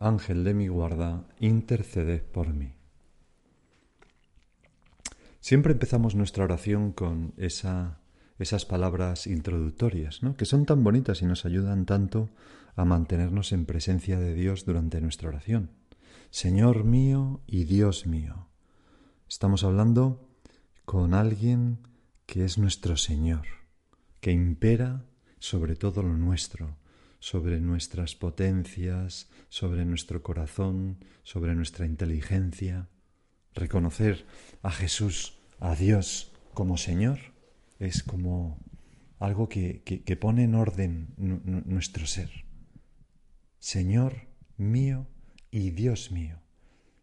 Ángel de mi guarda, interceded por mí. Siempre empezamos nuestra oración con esa, esas palabras introductorias, ¿no? que son tan bonitas y nos ayudan tanto a mantenernos en presencia de Dios durante nuestra oración. Señor mío y Dios mío. Estamos hablando con alguien que es nuestro Señor, que impera sobre todo lo nuestro, sobre nuestras potencias, sobre nuestro corazón, sobre nuestra inteligencia. Reconocer a Jesús, a Dios como Señor, es como algo que, que, pone en orden nuestro ser. Señor mío y Dios mío.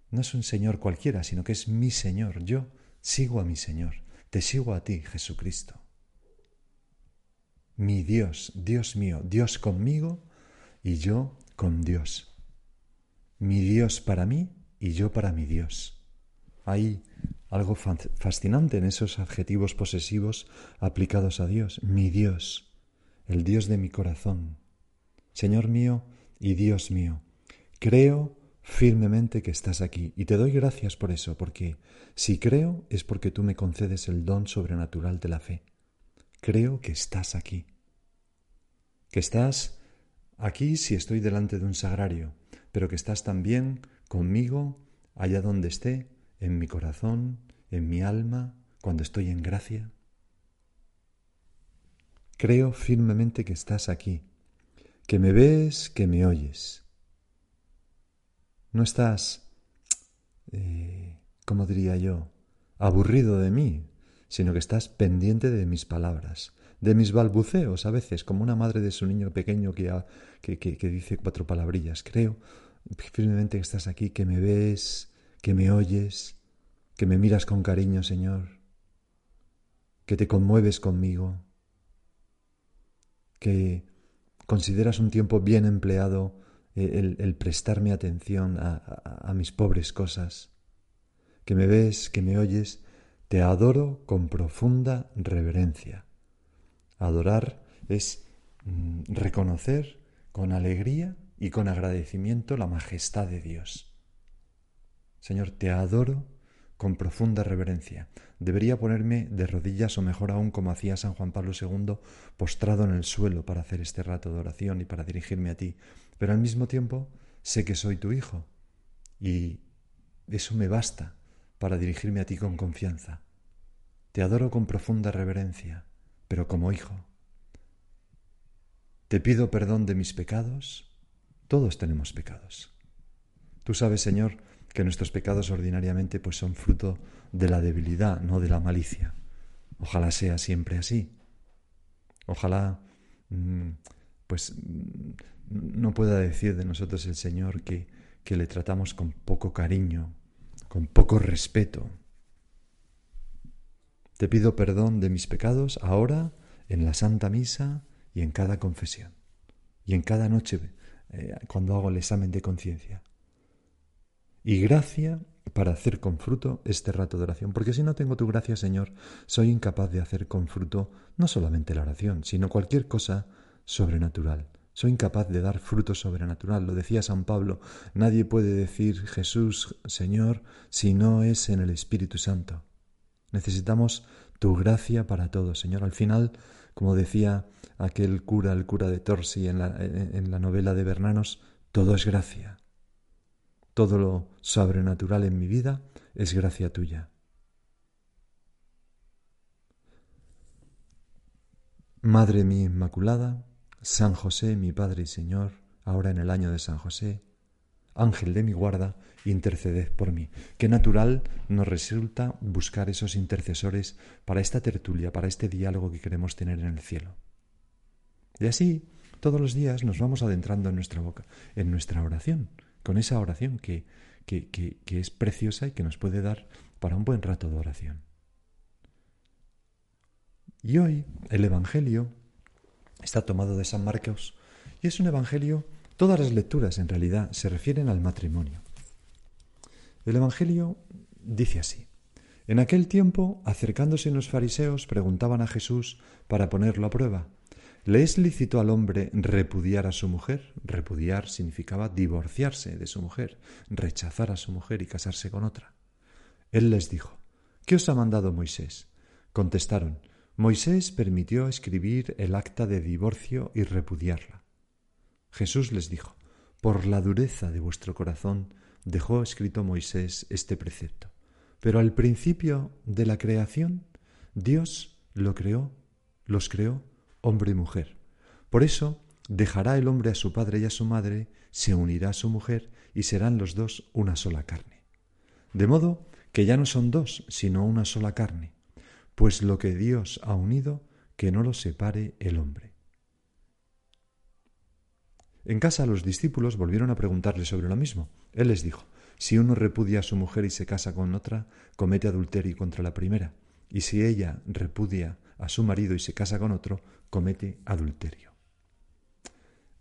No es un Señor cualquiera, sino que es mi Señor. Yo sigo a mi Señor. Te sigo a ti, Jesucristo mi Dios, Dios mío, Dios conmigo y yo con Dios. Mi Dios para mí y yo para mi Dios. Hay algo fascinante en esos adjetivos posesivos aplicados a Dios. Mi Dios, el Dios de mi corazón. Señor mío y Dios mío, creo firmemente que estás aquí y te doy gracias por eso, porque si creo es porque tú me concedes el don sobrenatural de la fe. Creo que estás aquí. Que estás aquí si estoy delante de un sagrario, pero que estás también conmigo allá donde esté, en mi corazón, en mi alma, cuando estoy en gracia. Creo firmemente que estás aquí, que me ves, que me oyes. No estás, eh, ¿cómo diría yo?, aburrido de mí, sino que estás pendiente de mis palabras, de mis balbuceos a veces, como una madre de su niño pequeño que, que, dice cuatro palabrillas. Creo firmemente que estás aquí, que me ves, que me oyes, que me miras con cariño, Señor, que te conmueves conmigo, que consideras un tiempo bien empleado eh, el, prestarme atención a mis pobres cosas, que me ves, que me oyes te adoro con profunda reverencia. Adorar es mm, reconocer con alegría y con agradecimiento la majestad de Dios. Señor, te adoro con profunda reverencia. Debería ponerme de rodillas o mejor aún como hacía San Juan Pablo II, postrado en el suelo para hacer este rato de oración y para dirigirme a ti. Pero al mismo tiempo sé que soy tu hijo y eso me basta para dirigirme a ti con confianza. Te adoro con profunda reverencia, pero como hijo. Te pido perdón de mis pecados. Todos tenemos pecados. Tú sabes, Señor, que nuestros pecados ordinariamente pues son fruto de la debilidad, no de la malicia. Ojalá sea siempre así. Ojalá mm, pues mm, no pueda decir de nosotros el Señor que, que le tratamos con poco cariño, con poco respeto. Te pido perdón de mis pecados ahora, en la Santa Misa y en cada confesión. Y en cada noche eh, cuando hago el examen de conciencia. Y gracia para hacer con fruto este rato de oración. Porque si no tengo tu gracia, Señor, soy incapaz de hacer con fruto no solamente la oración, sino cualquier cosa sobrenatural. Soy incapaz de dar fruto sobrenatural. Lo decía San Pablo, nadie puede decir Jesús, Señor, si no es en el Espíritu Santo. Necesitamos tu gracia para todo, Señor. Al final, como decía aquel cura, el cura de Torsi en la, en la novela de Bernanos, todo es gracia. Todo lo sobrenatural en mi vida es gracia tuya. Madre mía Inmaculada, San José, mi Padre y Señor, ahora en el año de San José, Ángel de mi guarda, interceded por mí. Qué natural nos resulta buscar esos intercesores para esta tertulia, para este diálogo que queremos tener en el cielo. Y así, todos los días nos vamos adentrando en nuestra boca, en nuestra oración, con esa oración que, que, que es preciosa y que nos puede dar para un buen rato de oración. Y hoy el Evangelio está tomado de San Marcos y es un Evangelio, todas las lecturas en realidad se refieren al matrimonio. El Evangelio dice así. En aquel tiempo, acercándose los fariseos, preguntaban a Jesús para ponerlo a prueba. ¿Le es lícito al hombre repudiar a su mujer? Repudiar significaba divorciarse de su mujer, rechazar a su mujer y casarse con otra. Él les dijo, ¿Qué os ha mandado Moisés? Contestaron, Moisés permitió escribir el acta de divorcio y repudiarla. Jesús les dijo, Por la dureza de vuestro corazón dejó escrito Moisés este precepto. Pero al principio de la creación, Dios lo creó, los creó hombre y mujer. Por eso dejará el hombre a su padre y a su madre, se unirá a su mujer y serán los dos una sola carne. De modo que ya no son dos, sino una sola carne, pues lo que Dios ha unido, que no lo separe el hombre. En casa los discípulos volvieron a preguntarle sobre lo mismo. Él les dijo, si uno repudia a su mujer y se casa con otra, comete adulterio contra la primera, y si ella repudia a su marido y se casa con otro, comete adulterio.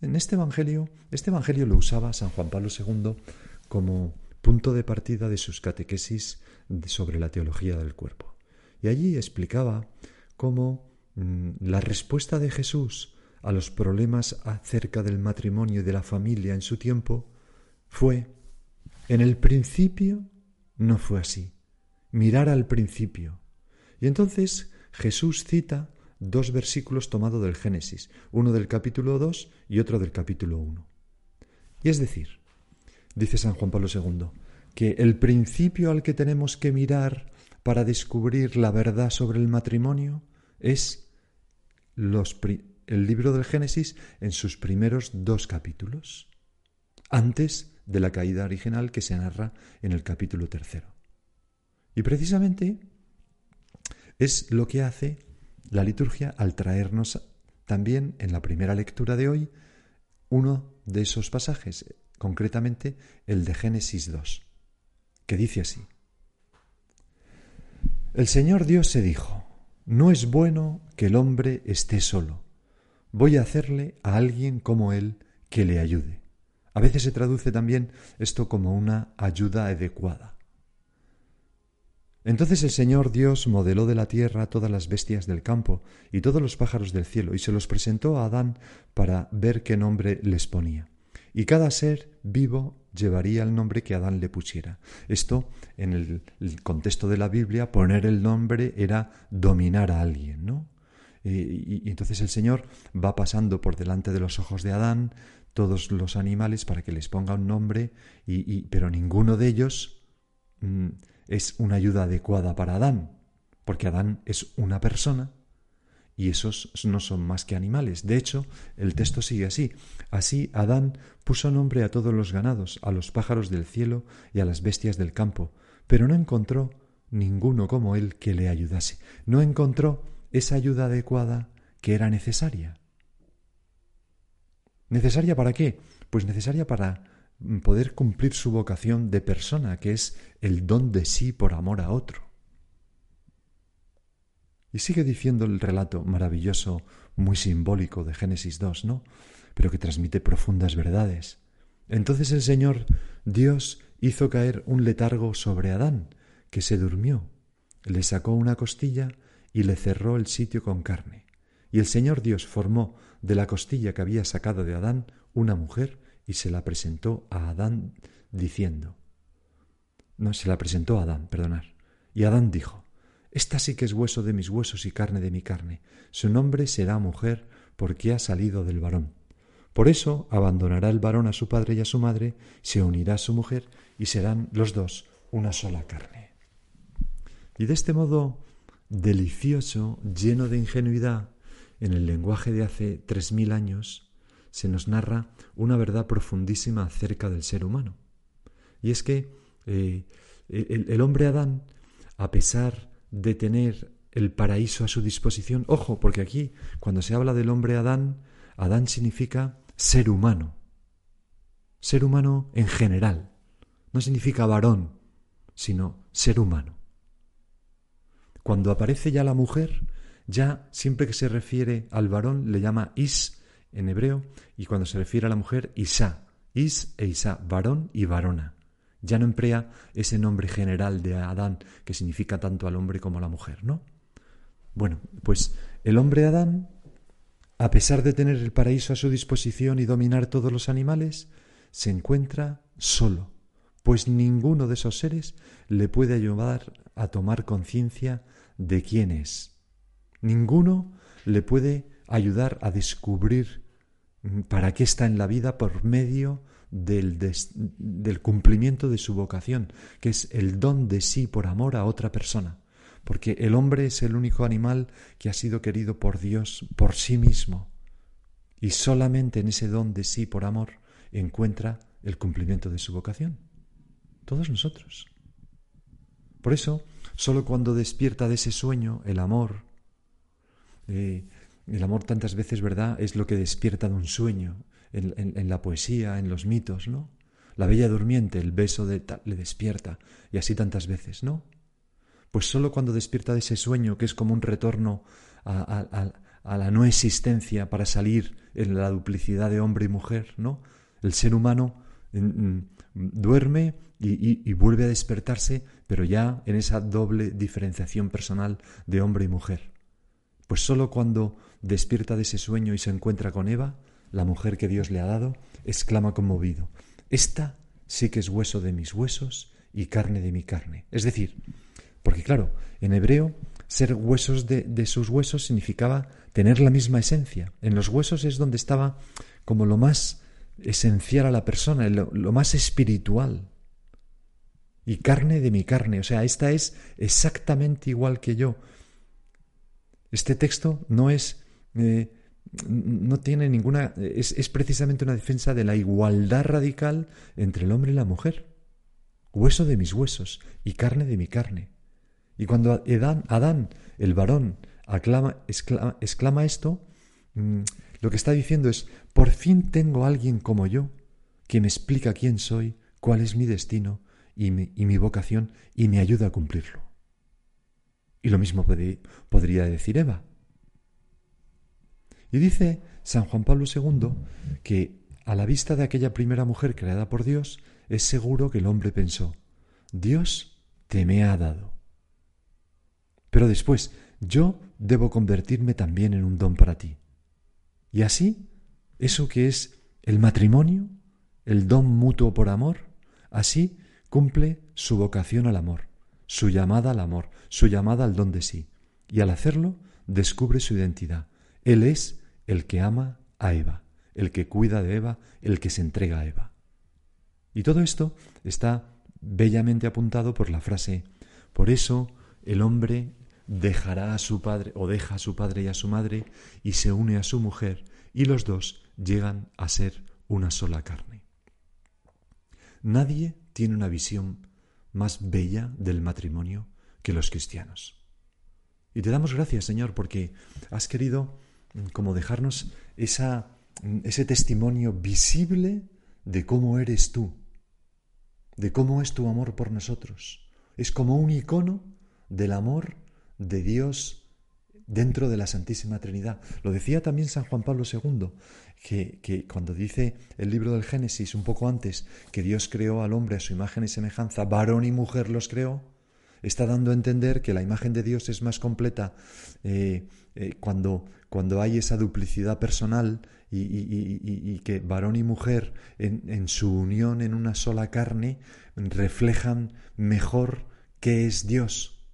En este Evangelio, este Evangelio lo usaba San Juan Pablo II como punto de partida de sus catequesis sobre la teología del cuerpo. Allí explicaba cómo mm, la respuesta de Jesús a los problemas acerca del matrimonio y de la familia en su tiempo fue, en el principio no fue así, mirar al principio. Y entonces Jesús cita dos versículos tomados del Génesis, uno del capítulo 2 y otro del capítulo 1. Y es decir, dice San Juan Pablo II, que el principio al que tenemos que mirar para descubrir la verdad sobre el matrimonio es el libro del Génesis en sus primeros dos capítulos, antes de la caída original que se narra en el capítulo tercero. Y precisamente es lo que hace la liturgia al traernos también en la primera lectura de hoy uno de esos pasajes, concretamente el de Génesis 2, que dice así. El Señor Dios se dijo, no es bueno que el hombre esté solo, voy a hacerle a alguien como él que le ayude. A veces se traduce también esto como una ayuda adecuada. Entonces el Señor Dios modeló de la tierra todas las bestias del campo y todos los pájaros del cielo y se los presentó a Adán para ver qué nombre les ponía. Y cada ser vivo llevaría el nombre que Adán le pusiera. Esto, en el, contexto de la Biblia, poner el nombre era dominar a alguien, ¿no? Y, entonces el Señor va pasando por delante de los ojos de Adán todos los animales para que les ponga un nombre, y, pero ninguno de ellos mm, es una ayuda adecuada para Adán, porque Adán es una persona y esos no son más que animales. De hecho, el texto sigue así. Así Adán puso nombre a todos los ganados, a los pájaros del cielo y a las bestias del campo, pero no encontró ninguno como él que le ayudase. No encontró esa ayuda adecuada que era necesaria. ¿Necesaria para qué? Pues necesaria para poder cumplir su vocación de persona, que es el don de sí por amor a otro. Y sigue diciendo el relato maravilloso, muy simbólico de Génesis 2, ¿no? Pero que transmite profundas verdades. Entonces el Señor Dios hizo caer un letargo sobre Adán, que se durmió. Le sacó una costilla y le cerró el sitio con carne. Y el Señor Dios formó de la costilla que había sacado de Adán una mujer y se la presentó a Adán diciendo, no, se la presentó a Adán, perdonar. Y Adán dijo, Esta sí que es hueso de mis huesos y carne de mi carne. Su nombre será mujer porque ha salido del varón. Por eso abandonará el varón a su padre y a su madre, se unirá a su mujer y serán los dos una sola carne. Y de este modo delicioso, lleno de ingenuidad, en el lenguaje de hace tres mil años, se nos narra una verdad profundísima acerca del ser humano. Y es que eh, el, hombre Adán, a pesar de tener el paraíso a su disposición, ojo, porque aquí cuando se habla del hombre Adán, Adán significa ser humano. ser humano en general. No significa varón, sino ser humano. Cuando aparece ya la mujer, ya siempre que se refiere al varón le llama is en hebreo y cuando se refiere a la mujer isa, is e isa, varón y varona. Ya no emplea ese nombre general de Adán que significa tanto al hombre como a la mujer, ¿no? Bueno, pues el hombre Adán, a pesar de tener el paraíso a su disposición y dominar todos los animales, se encuentra solo, pues ninguno de esos seres le puede ayudar a tomar conciencia de quién es. Ninguno le puede ayudar a descubrir para qué está en la vida por medio del, cumplimiento de su vocación, que es el don de sí por amor a otra persona. Porque el hombre es el único animal que ha sido querido por Dios por sí mismo. Y solamente en ese don de sí por amor encuentra el cumplimiento de su vocación. Todos nosotros. Por eso, solo cuando despierta de ese sueño el amor, eh, el amor tantas veces, ¿verdad?, es lo que despierta de un sueño, en, la poesía, en los mitos, ¿no? La bella durmiente, el beso de le despierta, y así tantas veces, ¿no? Pues solo cuando despierta de ese sueño, que es como un retorno a, la no existencia para salir en la duplicidad de hombre y mujer, ¿no? El ser humano duerme y, vuelve a despertarse, pero ya en esa doble diferenciación personal de hombre y mujer. Pues solo cuando despierta de ese sueño y se encuentra con Eva, la mujer que Dios le ha dado, exclama conmovido, Esta sí que es hueso de mis huesos y carne de mi carne. Es decir, porque claro, en hebreo ser huesos de, sus huesos significaba tener la misma esencia. En los huesos es donde estaba como lo más esencial a la persona, lo, lo más espiritual. Y carne de mi carne, o sea, esta es exactamente igual que yo. Este texto no es eh, no tiene ninguna, es, es, precisamente una defensa de la igualdad radical entre el hombre y la mujer. Hueso de mis huesos y carne de mi carne. Y cuando Adán, Adán el varón, aclama, exclama, esto, mm, lo que está diciendo es, por fin tengo a alguien como yo, que me explica quién soy, cuál es mi destino y mi, y mi vocación, y me ayuda a cumplirlo. Y lo mismo podría decir Eva. Y dice San Juan Pablo II que a la vista de aquella primera mujer creada por Dios, es seguro que el hombre pensó, Dios te me ha dado. Pero después, yo debo convertirme también en un don para ti. Y así, eso que es el matrimonio, el don mutuo por amor, así cumple su vocación al amor, su llamada al amor, su llamada al don de sí. Y al hacerlo, descubre su identidad. Él es el que ama a Eva, el que cuida de Eva, el que se entrega a Eva. Y todo esto está bellamente apuntado por la frase, por eso el hombre dejará a su padre o deja a su padre y a su madre y se une a su mujer y los dos llegan a ser una sola carne. Nadie tiene una visión más bella del matrimonio que los cristianos. Y te damos gracias, Señor, porque has querido como dejarnos esa, ese testimonio visible de cómo eres tú, de cómo es tu amor por nosotros. Es como un icono del amor de Dios dentro de la Santísima Trinidad. Lo decía también San Juan Pablo II, que, que, cuando dice el libro del Génesis un poco antes que Dios creó al hombre a su imagen y semejanza, varón y mujer los creó, está dando a entender que la imagen de Dios es más completa eh, eh, cuando, cuando hay esa duplicidad personal y, que varón y mujer en, su unión en una sola carne reflejan mejor qué es Dios.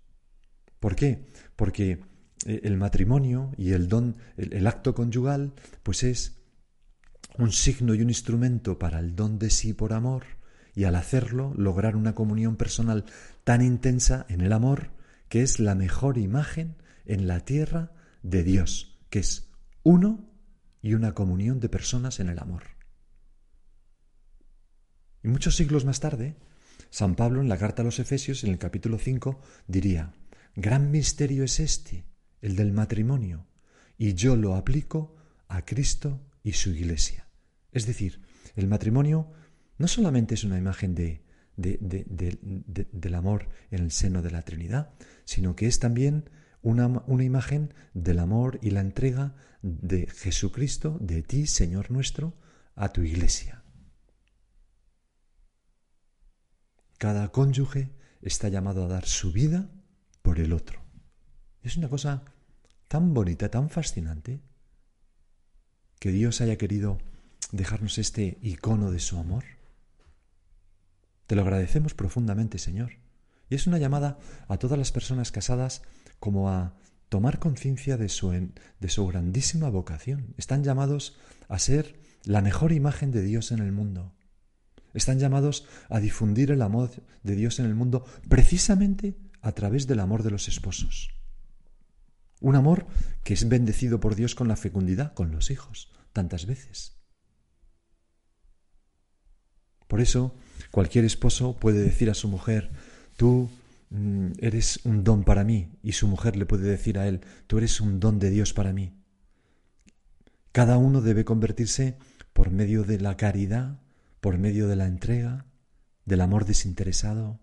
¿Por qué? Porque eh, el matrimonio y el don, el acto conyugal, pues es un signo y un instrumento para el don de sí por amor y al hacerlo lograr una comunión personal tan intensa en el amor que es la mejor imagen en la tierra de Dios, que es uno y una comunión de personas en el amor. Y muchos siglos más tarde, San Pablo en la carta a los Efesios, en el capítulo 5, diría, Gran misterio es este, el del matrimonio, y yo lo aplico a Cristo y su Iglesia. Es decir, el matrimonio no solamente es una imagen de, del amor en el seno de la Trinidad, sino que es también una, una, imagen del amor y la entrega de Jesucristo, de ti, Señor nuestro, a tu iglesia. Cada cónyuge está llamado a dar su vida por el otro. Es una cosa tan bonita, tan fascinante, que Dios haya querido dejarnos este icono de su amor. Te lo agradecemos profundamente, Señor. Y es una llamada a todas las personas casadas como a tomar conciencia de su, de su grandísima vocación. Están llamados a ser la mejor imagen de Dios en el mundo. Están llamados a difundir el amor de Dios en el mundo precisamente a través del amor de los esposos. Un amor que es bendecido por Dios con la fecundidad, con los hijos, tantas veces. Por eso, cualquier esposo puede decir a su mujer, tú eres un don para mí, y su mujer le puede decir a él, tú eres un don de Dios para mí. Cada uno debe convertirse por medio de la caridad, por medio de la entrega, del amor desinteresado,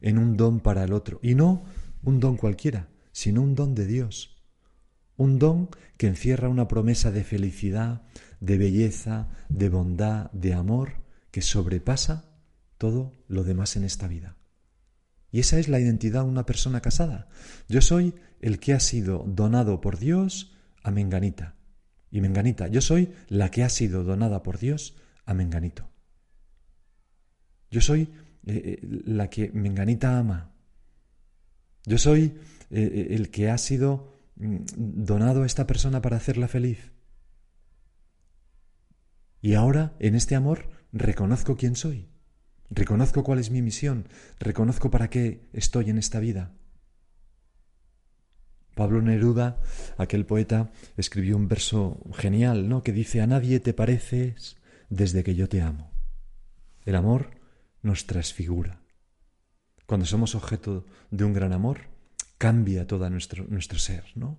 en un don para el otro. Y no un don cualquiera, sino un don de Dios. Un don que encierra una promesa de felicidad, de belleza, de bondad, de amor, que sobrepasa todo lo demás en esta vida. Y esa es la identidad de una persona casada. Yo soy el que ha sido donado por Dios a Menganita. Y Menganita, yo soy la que ha sido donada por Dios a Menganito. Yo soy eh, eh, la que Menganita ama. Yo soy eh, el que ha sido mm, donado a esta persona para hacerla feliz. Y ahora, en este amor, reconozco quién soy, reconozco cuál es mi misión, reconozco para qué estoy en esta vida. Pablo Neruda, aquel poeta, escribió un verso genial, ¿no? que dice, a nadie te pareces desde que yo te amo. El amor nos transfigura. Cuando somos objeto de un gran amor, cambia todo nuestro, nuestro ser, ¿no?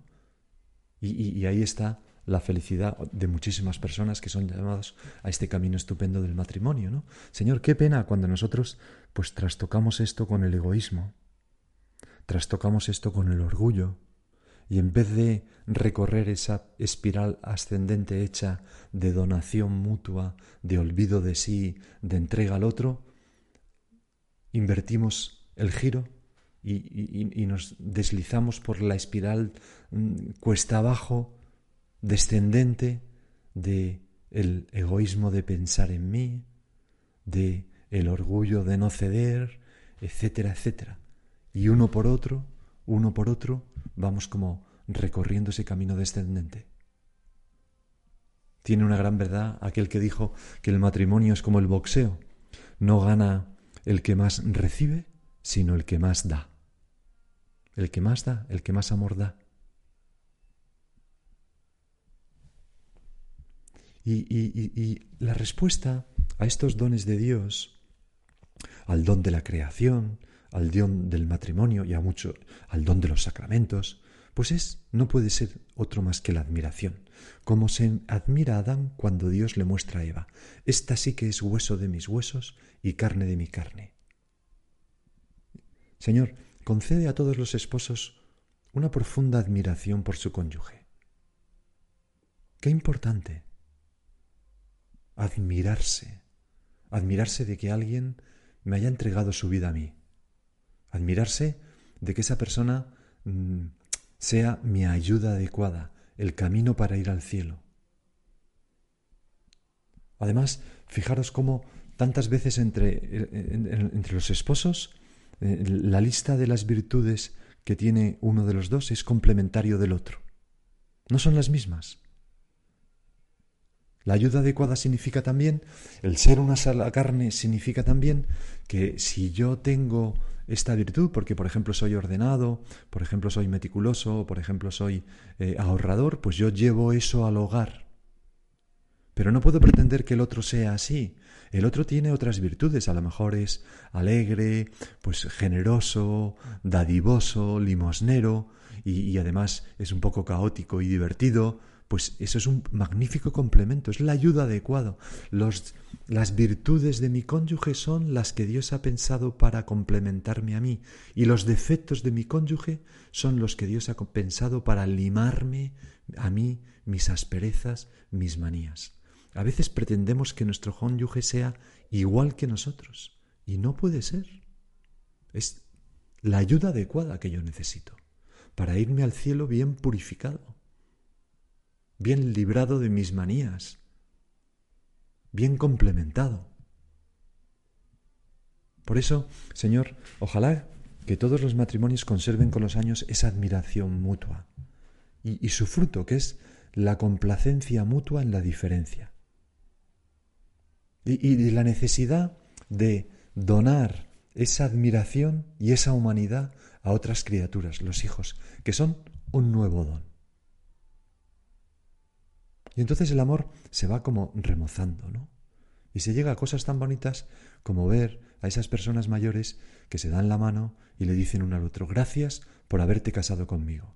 y ahí está la felicidad de muchísimas personas que son llamadas a este camino estupendo del matrimonio, ¿no? Señor, qué pena cuando nosotros pues trastocamos esto con el egoísmo, trastocamos esto con el orgullo, y en vez de recorrer esa espiral ascendente hecha de donación mutua, de olvido de sí, de entrega al otro, invertimos el giro y, nos deslizamos por la espiral mm, cuesta abajo descendente de el egoísmo de pensar en mí, de el orgullo de no ceder, etcétera, etcétera. Y uno por otro, uno por otro, vamos como recorriendo ese camino descendente. Tiene una gran verdad aquel que dijo que el matrimonio es como el boxeo. No gana el que más recibe, sino el que más da. El que más da, el que más amor da. Y, la respuesta a estos dones de Dios, al don de la creación, al don del matrimonio y a mucho al don de los sacramentos, pues es no puede ser otro más que la admiración, como se admira a Adán cuando Dios le muestra a Eva, esta sí que es hueso de mis huesos y carne de mi carne. Señor, concede a todos los esposos una profunda admiración por su cónyuge. Qué importante admirarse, admirarse de que alguien me haya entregado su vida a mí, admirarse de que esa persona mm, sea mi ayuda adecuada, el camino para ir al cielo. Además, fijaros cómo tantas veces entre, entre los esposos eh, la lista de las virtudes que tiene uno de los dos es complementario del otro. No son las mismas. La ayuda adecuada significa también, el ser una sola carne significa también que si yo tengo esta virtud, porque por ejemplo soy ordenado, por ejemplo soy meticuloso, por ejemplo soy eh, ahorrador, pues yo llevo eso al hogar. Pero no puedo pretender que el otro sea así. El otro tiene otras virtudes, a lo mejor es alegre, pues generoso, dadivoso, limosnero, y además es un poco caótico y divertido, pues eso es un magnífico complemento, es la ayuda adecuada. las virtudes de mi cónyuge son las que Dios ha pensado para complementarme a mí y los defectos de mi cónyuge son los que Dios ha pensado para limarme a mí mis asperezas, mis manías. A veces pretendemos que nuestro cónyuge sea igual que nosotros y no puede ser. Es la ayuda adecuada que yo necesito para irme al cielo bien purificado, bien librado de mis manías, bien complementado. Por eso, Señor, ojalá que todos los matrimonios conserven con los años esa admiración mutua y, su fruto, que es la complacencia mutua en la diferencia. Y, y la necesidad de donar esa admiración y esa humanidad a otras criaturas, los hijos, que son un nuevo don. Y entonces el amor se va como remozando, ¿no? Y se llega a cosas tan bonitas como ver a esas personas mayores que se dan la mano y le dicen uno al otro, gracias por haberte casado conmigo.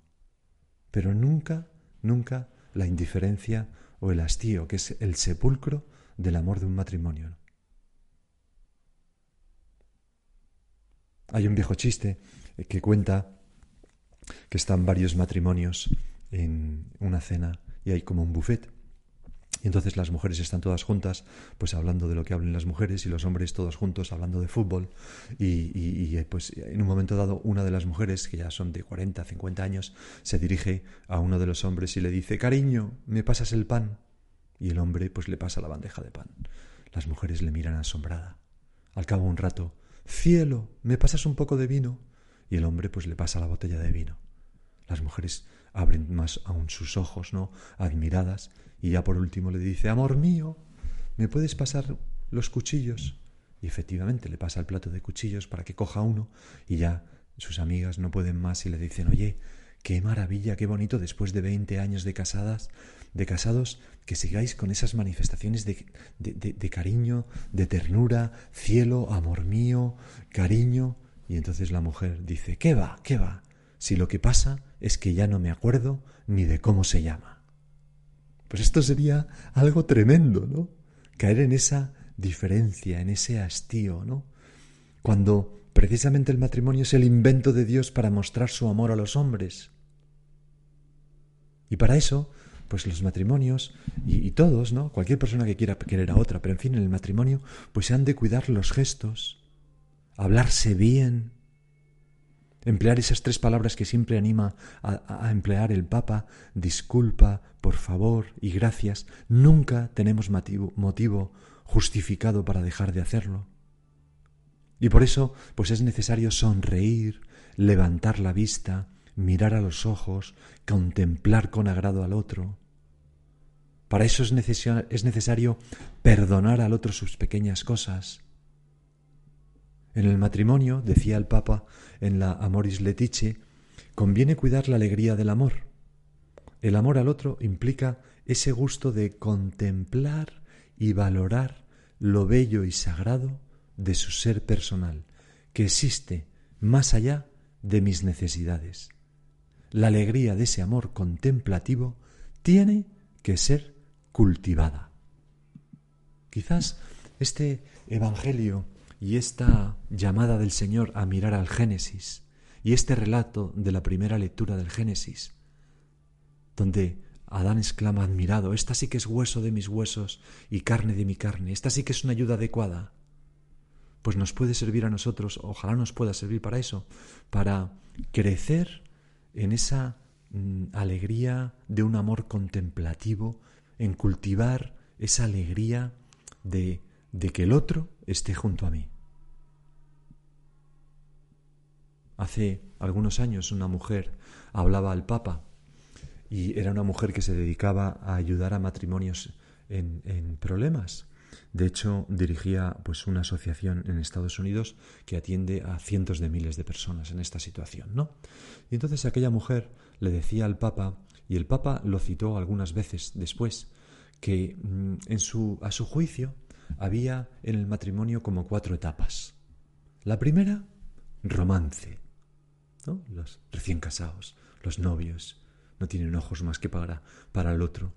Pero nunca, nunca la indiferencia o el hastío, que es el sepulcro del amor de un matrimonio. Hay un viejo chiste que cuenta que están varios matrimonios en una cena y hay como un buffet. Y entonces las mujeres están todas juntas, pues hablando de lo que hablen las mujeres y los hombres todos juntos hablando de fútbol. Y, pues en un momento dado una de las mujeres, que ya son de 40, 50 años, se dirige a uno de los hombres y le dice, cariño, ¿me pasas el pan? Y el hombre pues le pasa la bandeja de pan. Las mujeres le miran asombrada. Al cabo un rato, cielo, ¿me pasas un poco de vino? Y el hombre pues le pasa la botella de vino. Las mujeres abren más aún sus ojos, ¿no? Admiradas, y ya por último le dice, amor mío, ¿me puedes pasar los cuchillos? Y efectivamente le pasa el plato de cuchillos para que coja uno, y ya sus amigas no pueden más y le dicen, oye, qué maravilla, qué bonito después de veinte años de casadas, de casados, que sigáis con esas manifestaciones de, de, cariño, de ternura, cielo, amor mío, cariño. Y entonces la mujer dice, ¿qué va? ¿Qué va? Si lo que pasa es que ya no me acuerdo ni de cómo se llama. Pues esto sería algo tremendo, ¿no? Caer en esa diferencia, en ese hastío, ¿no? Cuando precisamente el matrimonio es el invento de Dios para mostrar su amor a los hombres. Y para eso pues los matrimonios y, todos, ¿no? Cualquier persona que quiera querer a otra, pero en fin, en el matrimonio, pues se han de cuidar los gestos, hablarse bien, emplear esas tres palabras que siempre anima a, emplear el Papa, disculpa, por favor y gracias. Nunca tenemos motivo, motivo justificado para dejar de hacerlo. Y por eso, pues es necesario sonreír, levantar la vista, mirar a los ojos, contemplar con agrado al otro. Para eso es, necesario perdonar al otro sus pequeñas cosas. En el matrimonio, decía el Papa en la Amoris Letice, conviene cuidar la alegría del amor. El amor al otro implica ese gusto de contemplar y valorar lo bello y sagrado de su ser personal, que existe más allá de mis necesidades la alegría de ese amor contemplativo tiene que ser cultivada. Quizás este Evangelio y esta llamada del Señor a mirar al Génesis y este relato de la primera lectura del Génesis, donde Adán exclama admirado, esta sí que es hueso de mis huesos y carne de mi carne, esta sí que es una ayuda adecuada, pues nos puede servir a nosotros, ojalá nos pueda servir para eso, para crecer en esa mm, alegría de un amor contemplativo, en cultivar esa alegría de, de que el otro esté junto a mí. Hace algunos años una mujer hablaba al Papa y era una mujer que se dedicaba a ayudar a matrimonios en, problemas de hecho, dirigía pues una asociación en Estados Unidos que atiende a cientos de miles de personas en esta situación, ¿no? Y entonces aquella mujer le decía al Papa, y el Papa lo citó algunas veces después, que mm, en su, a su juicio había en el matrimonio como cuatro etapas. La primera, romance, ¿no? Los recién casados, los novios, no tienen ojos más que para, para el otro.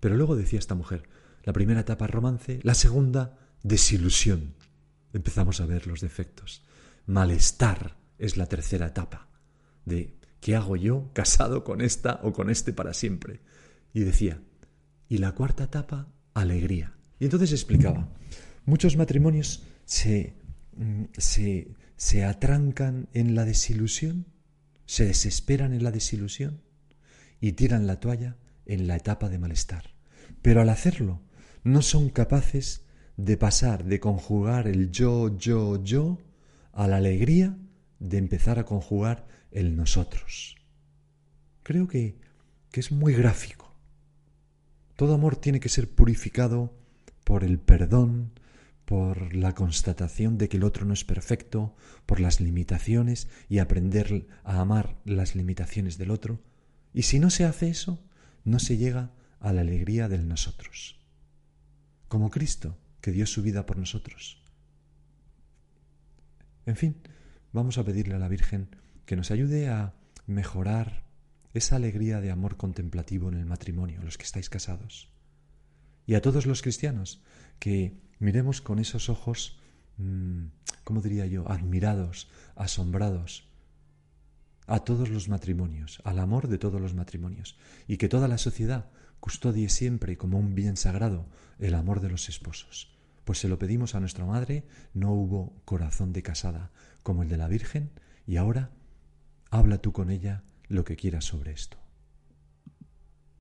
Pero luego decía esta mujer, la primera etapa romance, la segunda desilusión. Empezamos a ver los defectos. Malestar es la tercera etapa de ¿qué hago yo casado con esta o con este para siempre? Y decía, y la cuarta etapa, alegría. Y entonces explicaba, muchos matrimonios se, mm, se, se atrancan en la desilusión, se desesperan en la desilusión y tiran la toalla en la etapa de malestar. Pero al hacerlo, no son capaces de pasar de conjugar el yo, yo, yo a la alegría de empezar a conjugar el nosotros. Creo que, que es muy gráfico. Todo amor tiene que ser purificado por el perdón, por la constatación de que el otro no es perfecto, por las limitaciones y aprender a amar las limitaciones del otro. Y si no se hace eso, no se llega a la alegría del nosotros. Como Cristo, que dio su vida por nosotros. En fin, vamos a pedirle a la Virgen que nos ayude a mejorar esa alegría de amor contemplativo en el matrimonio, los que estáis casados. Y a todos los cristianos, que miremos con esos ojos, mm, ¿cómo diría yo?, admirados, asombrados, a todos los matrimonios, al amor de todos los matrimonios, y que toda la sociedad custodie siempre como un bien sagrado el amor de los esposos. Pues se lo pedimos a nuestra madre, no hubo corazón de casada como el de la Virgen, y ahora habla tú con ella lo que quieras sobre esto.